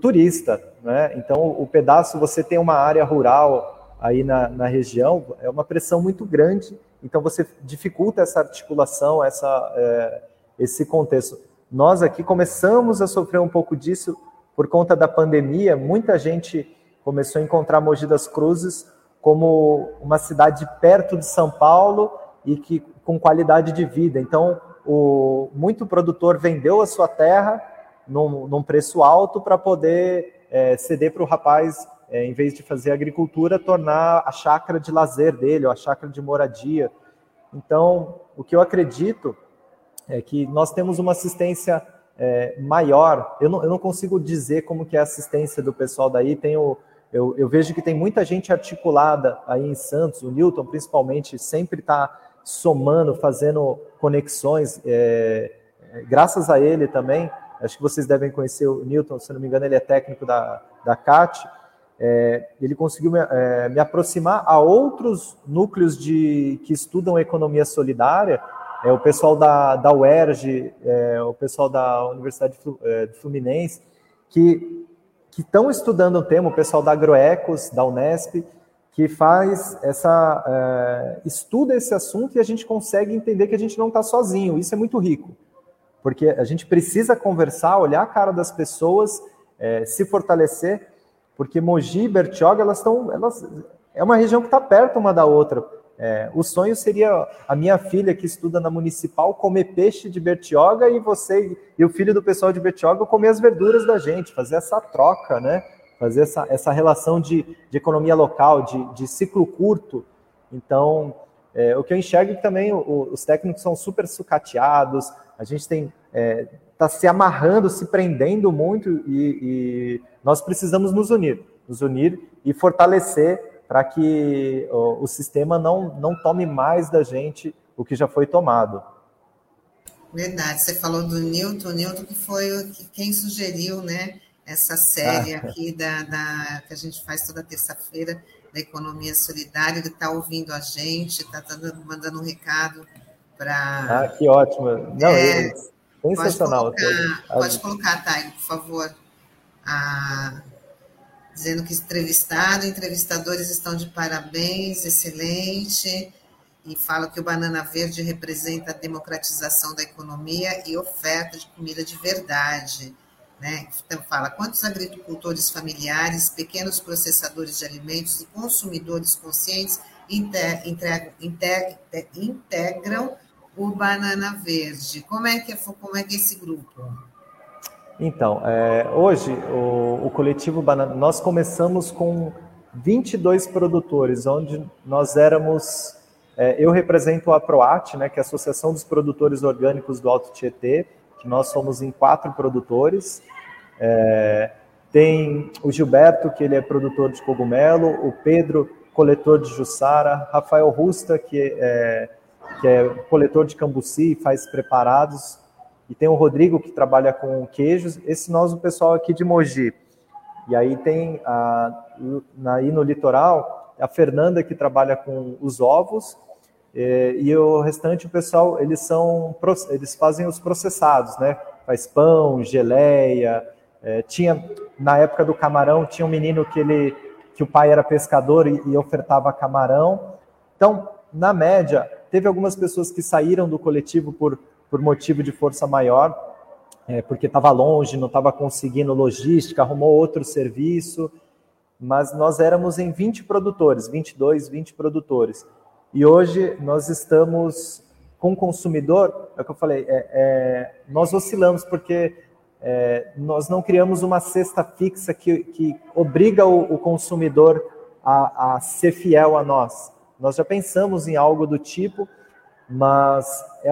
Speaker 3: turista. Né? Então, o pedaço, você tem uma área rural aí na, na região, é uma pressão muito grande, então você dificulta essa articulação, essa, é, esse contexto. Nós aqui começamos a sofrer um pouco disso por conta da pandemia, muita gente começou a encontrar Mogi das Cruzes como uma cidade perto de São Paulo e que com qualidade de vida. Então, o, muito produtor vendeu a sua terra num, num preço alto para poder é, ceder para o rapaz, é, em vez de fazer agricultura, tornar a chácara de lazer dele, ou a chácara de moradia. Então, o que eu acredito é que nós temos uma assistência é, maior. Eu não, eu não consigo dizer como que é a assistência do pessoal daí. Tenho, eu, eu vejo que tem muita gente articulada aí em Santos. O Newton, principalmente, sempre está somando, fazendo conexões. É, é, graças a ele também, acho que vocês devem conhecer o Newton, se não me engano, ele é técnico da, da CAT. É, ele conseguiu me, é, me, aproximar a outros núcleos de, que estudam economia solidária, é, o pessoal da, da UERJ, é, o pessoal da Universidade é, Fluminense, que estão estudando o tema, o pessoal da Agroecos, da Unesp, que faz essa é, estuda esse assunto e a gente consegue entender que a gente não está sozinho. Isso é muito rico, porque a gente precisa conversar, olhar a cara das pessoas, é, se fortalecer, porque Mogi e Bertioga elas estão, elas é uma região que está perto uma da outra. É, o sonho seria a minha filha que estuda na municipal comer peixe de Bertioga e você e o filho do pessoal de Bertioga comer as verduras da gente, fazer essa troca, né? Fazer essa, essa relação de, de economia local, de, de ciclo curto. Então, é, o que eu enxergo é que também o, os técnicos são super sucateados, a gente tem está é, tá se amarrando, se prendendo muito e, e, nós precisamos nos unir, nos unir e fortalecer para que o, o, sistema não, não tome mais da gente o que já foi tomado.
Speaker 1: Verdade, você falou do Newton, Newton que foi quem sugeriu, né, essa série ah. aqui da, da, que a gente faz toda terça-feira da economia solidária. Ele está ouvindo a gente, está tá mandando um recado para.
Speaker 3: Ah, que ótimo! Não, é,
Speaker 1: sensacional. Pode colocar, pode colocar Thay, por favor. Ah, dizendo que entrevistado, entrevistadores estão de parabéns, excelente. E fala que o Banana Verde representa a democratização da economia e oferta de comida de verdade. Né? Então, fala quantos agricultores familiares, pequenos processadores de alimentos e consumidores conscientes integram, o Banana Verde. Como é que é, como é, que é esse grupo?
Speaker 3: Então, é, hoje o, o, coletivo Banana, nós começamos com 22 produtores, onde nós éramos, é, eu represento a Proat, né, que é a Associação dos Produtores Orgânicos do Alto Tietê, que nós somos em quatro produtores. É, tem o Gilberto, que ele é produtor de cogumelo, o Pedro, coletor de Jussara, Rafael Rusta, que é, que é coletor de cambuci e faz preparados, e tem o Rodrigo, que trabalha com queijos, esse nós, o pessoal aqui de Mogi. E aí tem, a, aí no litoral, a Fernanda, que trabalha com os ovos, e, e o restante, o pessoal, eles são, eles fazem os processados, né? Faz pão, geleia, é, tinha, na época do camarão, tinha um menino que ele, que o pai era pescador e, e ofertava camarão. Então, na média, teve algumas pessoas que saíram do coletivo por, por motivo de força maior, é, porque estava longe, não estava conseguindo logística, arrumou outro serviço, mas nós éramos em 20 produtores, 22, 20 produtores. E hoje nós estamos com o consumidor, é o que eu falei, é, é, nós oscilamos porque é, nós não criamos uma cesta fixa que, que obriga o, o consumidor a, a, ser fiel a nós. Nós já pensamos em algo do tipo, mas é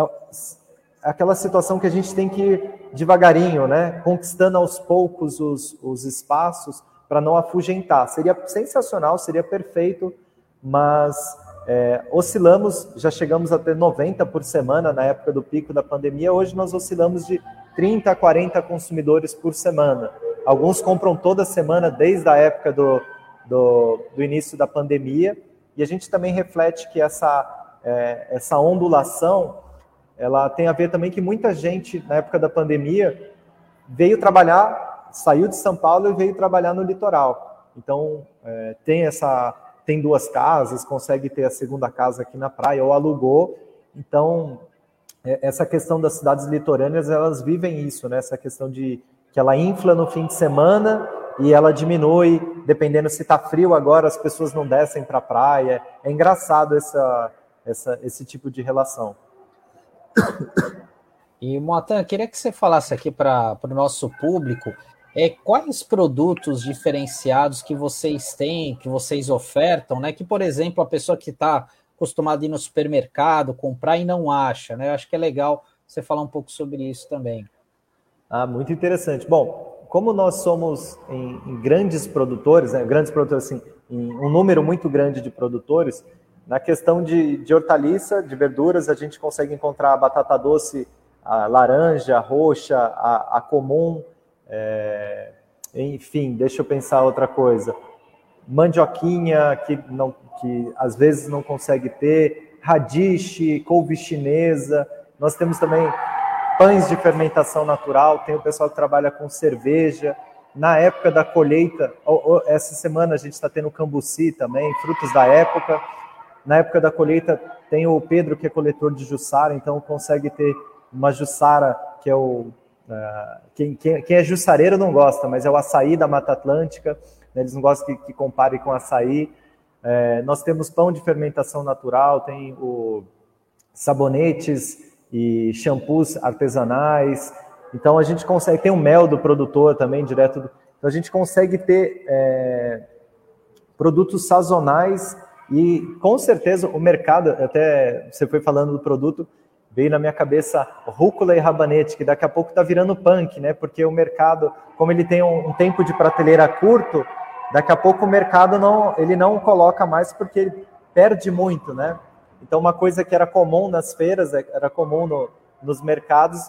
Speaker 3: aquela situação que a gente tem que ir devagarinho, né? conquistando aos poucos os, os espaços para não afugentar. Seria sensacional, seria perfeito, mas é, oscilamos, já chegamos a ter 90 por semana na época do pico da pandemia, hoje nós oscilamos de 30 a 40 consumidores por semana. Alguns compram toda semana, desde a época do, do, do início da pandemia, e a gente também reflete que essa, é, essa ondulação ela tem a ver também que muita gente, na época da pandemia, veio trabalhar saiu de São Paulo e veio trabalhar no litoral. Então, é, tem essa tem duas casas, consegue ter a segunda casa aqui na praia ou alugou. Então, é, essa questão das cidades litorâneas, elas vivem isso, né? Essa questão de que ela infla no fim de semana e ela diminui, dependendo se está frio agora, as pessoas não descem para a praia. É engraçado essa, essa, esse tipo de relação.
Speaker 2: E, Moatan, queria que você falasse aqui para o nosso público é, quais produtos diferenciados que vocês têm, que vocês ofertam, né? Que, por exemplo, a pessoa que está acostumada a ir no supermercado, comprar e não acha, né? Eu acho que é legal você falar um pouco sobre isso também.
Speaker 3: Ah, muito interessante. Bom, como nós somos em, em grandes produtores, né, grandes produtores, assim, um número muito grande de produtores, na questão de, de hortaliça, de verduras, a gente consegue encontrar a batata doce, a laranja, a roxa, a, a comum, é, enfim, deixa eu pensar outra coisa. Mandioquinha, que, não, que às vezes não consegue ter, radiche, couve chinesa. Nós temos também pães de fermentação natural, tem o pessoal que trabalha com cerveja. Na época da colheita, essa semana a gente está tendo cambuci também, frutos da época. Na época da colheita tem o Pedro, que é coletor de jussara, então consegue ter uma jussara, que é o. Uh, quem, quem, quem, é jussareiro não gosta, mas é o açaí da Mata Atlântica, né, eles não gostam que, que compare com açaí. É, nós temos pão de fermentação natural, tem o sabonetes e shampoos artesanais. Então a gente consegue ter o mel do produtor também direto. Do, então a gente consegue ter é, produtos sazonais e com certeza o mercado, até você foi falando do produto, veio na minha cabeça rúcula e rabanete, que daqui a pouco está virando punk, né? Porque o mercado, como ele tem um, um tempo de prateleira curto, daqui a pouco o mercado não, ele não coloca mais porque ele perde muito, né? Então uma coisa que era comum nas feiras, é, era comum no, nos mercados,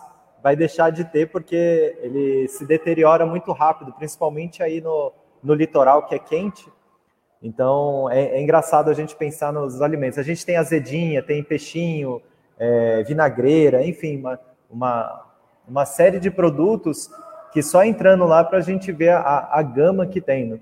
Speaker 3: vai deixar de ter porque ele se deteriora muito rápido, principalmente aí no, no litoral que é quente. Então é, é engraçado a gente pensar nos alimentos. A gente tem azedinha, tem peixinho, é, vinagreira, enfim, uma, uma, uma série de produtos que só entrando lá para a gente ver a, a gama que tem. Né?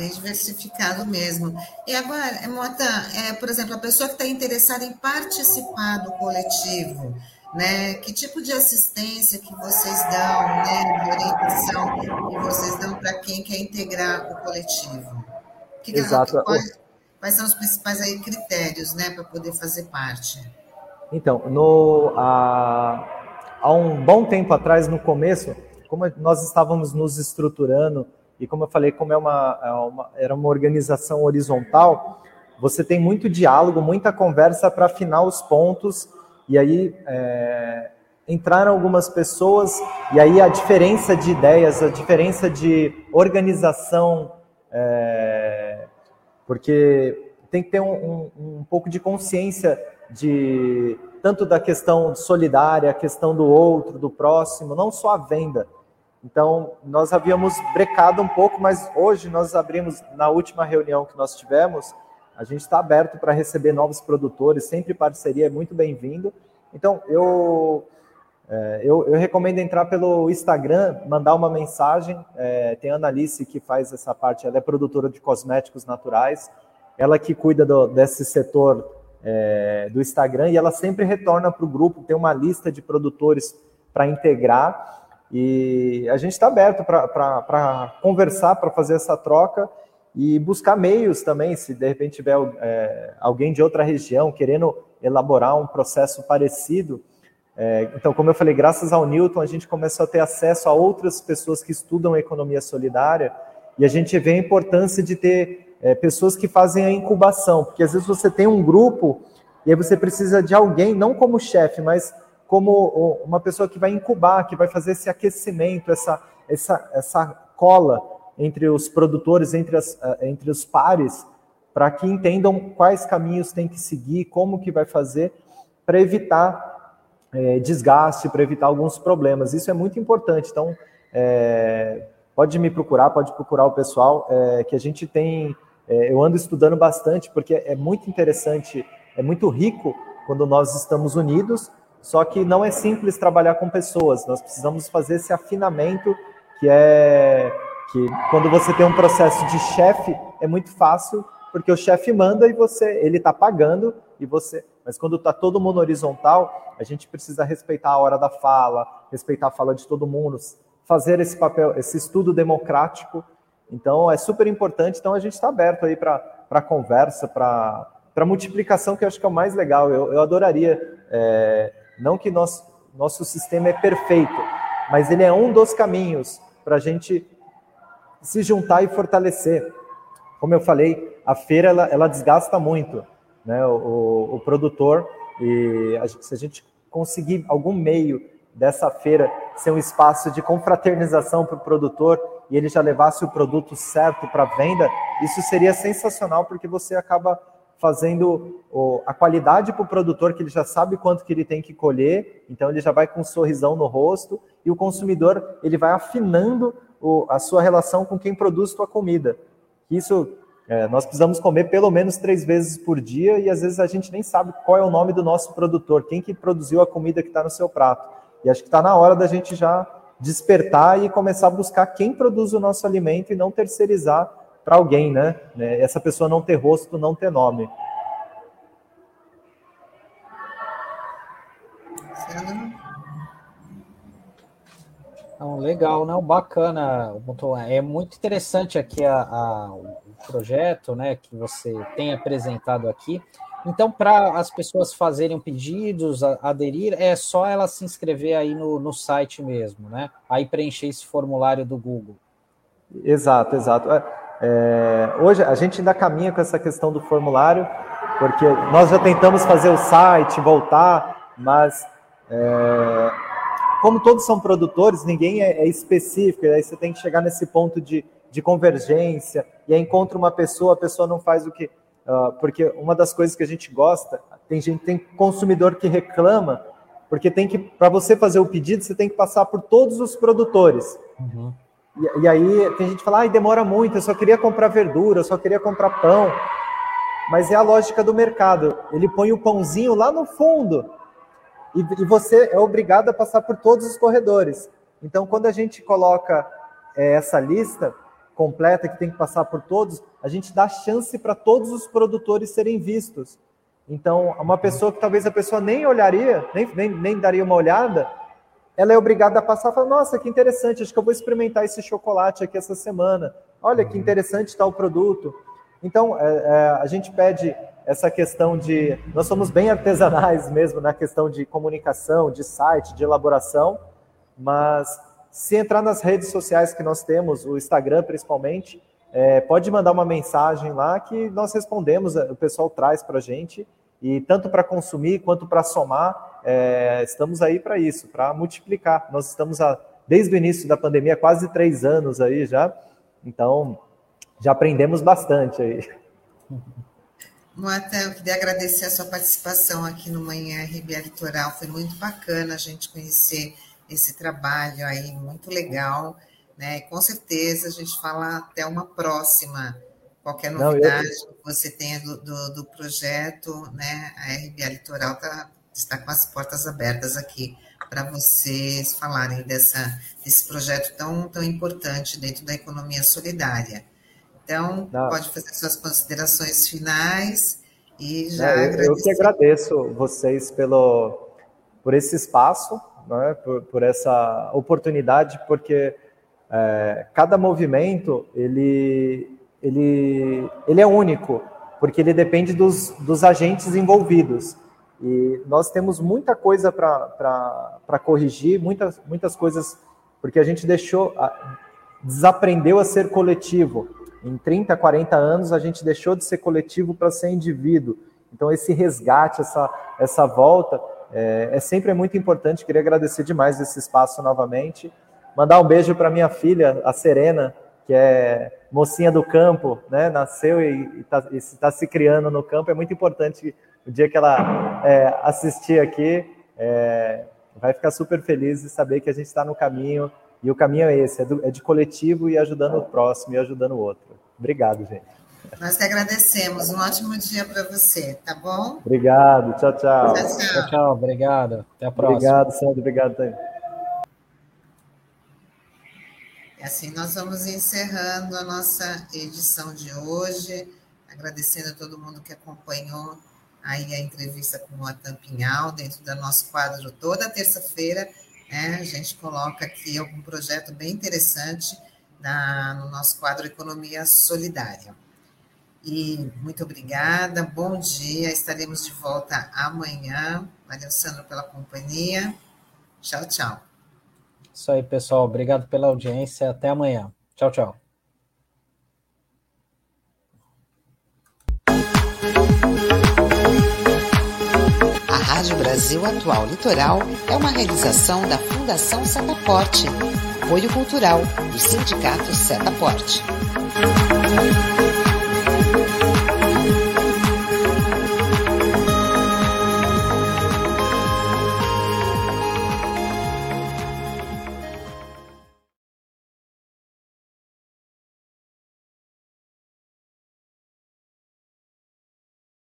Speaker 1: bem diversificado mesmo. E agora, Mota, é, por exemplo, a pessoa que está interessada em participar do coletivo, né? Que tipo de assistência que vocês dão, né? De orientação que vocês dão para quem quer integrar o coletivo? Que,
Speaker 3: Exato.
Speaker 1: Quais, quais, são os principais aí critérios, né, para poder fazer parte?
Speaker 3: Então, no, há, há um bom tempo atrás, no começo, como nós estávamos nos estruturando e como eu falei, como é uma, é uma era uma organização horizontal, você tem muito diálogo, muita conversa para afinar os pontos, e aí é, entraram algumas pessoas, e aí a diferença de ideias, a diferença de organização, é, porque tem que ter um, um, um pouco de consciência de tanto da questão solidária, a questão do outro, do próximo, não só a venda, então, nós havíamos brecado um pouco, mas hoje nós abrimos, na última reunião que nós tivemos, a gente está aberto para receber novos produtores, sempre parceria é muito bem-vindo. Então, eu, é, eu, eu, recomendo entrar pelo Instagram, mandar uma mensagem. É, tem a Analice que faz essa parte, ela é produtora de cosméticos naturais, ela que cuida do, desse setor é, do Instagram e ela sempre retorna para o grupo, tem uma lista de produtores para integrar. E a gente está aberto para conversar, para fazer essa troca e buscar meios também, se de repente tiver é, alguém de outra região querendo elaborar um processo parecido. É, então, como eu falei, graças ao Newton, a gente começou a ter acesso a outras pessoas que estudam economia solidária e a gente vê a importância de ter é, pessoas que fazem a incubação, porque às vezes você tem um grupo e aí você precisa de alguém, não como chefe, mas como uma pessoa que vai incubar, que vai fazer esse aquecimento, essa, essa, essa cola entre os produtores, entre, as, eh, entre os pares, para que entendam quais caminhos tem que seguir, como que vai fazer, para evitar é, desgaste, para evitar alguns problemas. Isso é muito importante. Então, é, pode me procurar, pode procurar o pessoal, é, que a gente tem. eu ando estudando bastante, porque é muito interessante, é muito rico quando nós estamos unidos só que não é simples trabalhar com pessoas. Nós precisamos fazer esse afinamento que é que quando você tem um processo de chefe é muito fácil porque o chefe manda e você ele está pagando e você mas quando está todo mundo horizontal a gente precisa respeitar a hora da fala respeitar a fala de todo mundo fazer esse papel esse estudo democrático. Então é super importante. Então a gente está aberto aí para conversa para para multiplicação que eu acho que é o mais legal. Eu, eu adoraria é, não que nosso nosso sistema é perfeito mas ele é um dos caminhos para a gente se juntar e fortalecer. Como eu falei, a feira ela, ela desgasta muito, né? O, o, produtor e a, se a gente conseguir algum meio dessa feira ser um espaço de confraternização para o produtor e ele já levasse o produto certo para venda, isso seria sensacional porque você acaba fazendo a qualidade para o produtor, que ele já sabe quanto que ele tem que colher, então ele já vai com um sorrisão no rosto, e o consumidor ele vai afinando a sua relação com quem produz sua comida. Isso é, nós precisamos comer pelo menos três vezes por dia e às vezes a gente nem sabe qual é o nome do nosso produtor, quem que produziu a comida que está no seu prato. E acho que está na hora da gente já despertar e começar a buscar quem produz o nosso alimento e não terceirizar para alguém, né? né? Essa pessoa não ter rosto, não ter nome.
Speaker 2: Não, legal, não, bacana. É muito interessante aqui a, a, projeto, né, que você tem apresentado aqui. Então, para as pessoas fazerem pedidos, aderir, é só ela se inscrever aí no, no site mesmo, né? Aí preencher esse formulário do Google.
Speaker 3: Exato, exato. É, é hoje a gente ainda caminha com essa questão do formulário, porque nós já tentamos fazer o site, voltar, mas é, como todos são produtores, ninguém é, é específico, aí você tem que chegar nesse ponto de, de convergência, e aí encontra uma pessoa, a pessoa não faz o que. Uh, porque uma das coisas que a gente gosta, tem gente, tem consumidor que reclama, porque tem que, para você fazer o pedido, você tem que passar por todos os produtores. Uhum. E, e, aí tem gente que fala, ai, demora muito, eu só queria comprar verdura, eu só queria comprar pão. Mas é a lógica do mercado. Ele põe o pãozinho lá no fundo e, e você é obrigado a passar por todos os corredores. Então, quando a gente coloca é, essa lista completa que tem que passar por todos, a gente dá chance para todos os produtores serem vistos. Então, uma pessoa que talvez a pessoa nem olharia, nem, nem, nem daria uma olhada, ela é obrigada a passar e falar: Nossa, que interessante, acho que eu vou experimentar esse chocolate aqui essa semana. Olha que interessante está o produto. Então, é, é, a gente pede essa questão de. Nós somos bem artesanais mesmo na questão de comunicação, de site, de elaboração, mas se entrar nas redes sociais que nós temos, o Instagram principalmente, é, pode mandar uma mensagem lá que nós respondemos, o pessoal traz para a gente, e tanto para consumir quanto para somar, é, estamos aí para isso, para multiplicar. Nós estamos a, desde o início da pandemia, quase três anos aí já, então já aprendemos bastante aí.
Speaker 1: Moata, eu queria agradecer a sua participação aqui no Manhã RBA Litoral. Foi muito bacana a gente conhecer esse trabalho aí, muito legal. Né? Com certeza a gente fala até uma próxima. Qualquer novidade Não, eu... que você tenha do, do, do, projeto, né? a RBA Litoral tá, está com as portas abertas aqui para vocês falarem dessa, desse projeto tão, tão importante dentro da economia solidária. Então, Não. pode fazer suas considerações finais e já
Speaker 3: Não, eu, eu, que agradeço vocês pelo, por esse espaço, né, por, por essa oportunidade, porque é, cada movimento ele, ele, ele é único, porque ele depende dos, dos agentes envolvidos. E nós temos muita coisa para corrigir, muitas, muitas coisas, porque a gente deixou, desaprendeu a ser coletivo. Em 30, 40 anos, a gente deixou de ser coletivo para ser indivíduo. Então, esse resgate, essa, essa volta, é, é sempre muito importante. Queria agradecer demais esse espaço novamente. Mandar um beijo para minha filha, a Serena, que é mocinha do campo, né? Nasceu e está tá se criando no campo. É muito importante o dia que ela é, assistir aqui, é, vai ficar super feliz de saber que a gente está no caminho e o caminho é esse, é, do, é de coletivo e ajudando o próximo e ajudando o outro. Obrigado, gente.
Speaker 1: Nós que agradecemos. Um ótimo dia para você, tá bom?
Speaker 3: Obrigado. Tchau, tchau.
Speaker 2: Tchau, tchau. tchau, tchau. Obrigado. Até a próxima.
Speaker 3: Obrigado, Sandro. Obrigado, Tânia.
Speaker 1: E assim nós vamos encerrando a nossa edição de hoje, agradecendo a todo mundo que acompanhou aí a entrevista com o Atan Pinhal, dentro do nosso quadro toda terça-feira, né, a gente coloca aqui algum projeto bem interessante na, no nosso quadro Economia Solidária. E muito obrigada, bom dia, estaremos de volta amanhã. Valeu, Sandro, pela companhia. Tchau, tchau.
Speaker 2: Isso aí, pessoal. Obrigado pela audiência. Até amanhã. Tchau, tchau.
Speaker 4: A Rádio Brasil Atual Litoral é uma realização da Fundação Setaporte, apoio cultural do Sindicato Setaporte.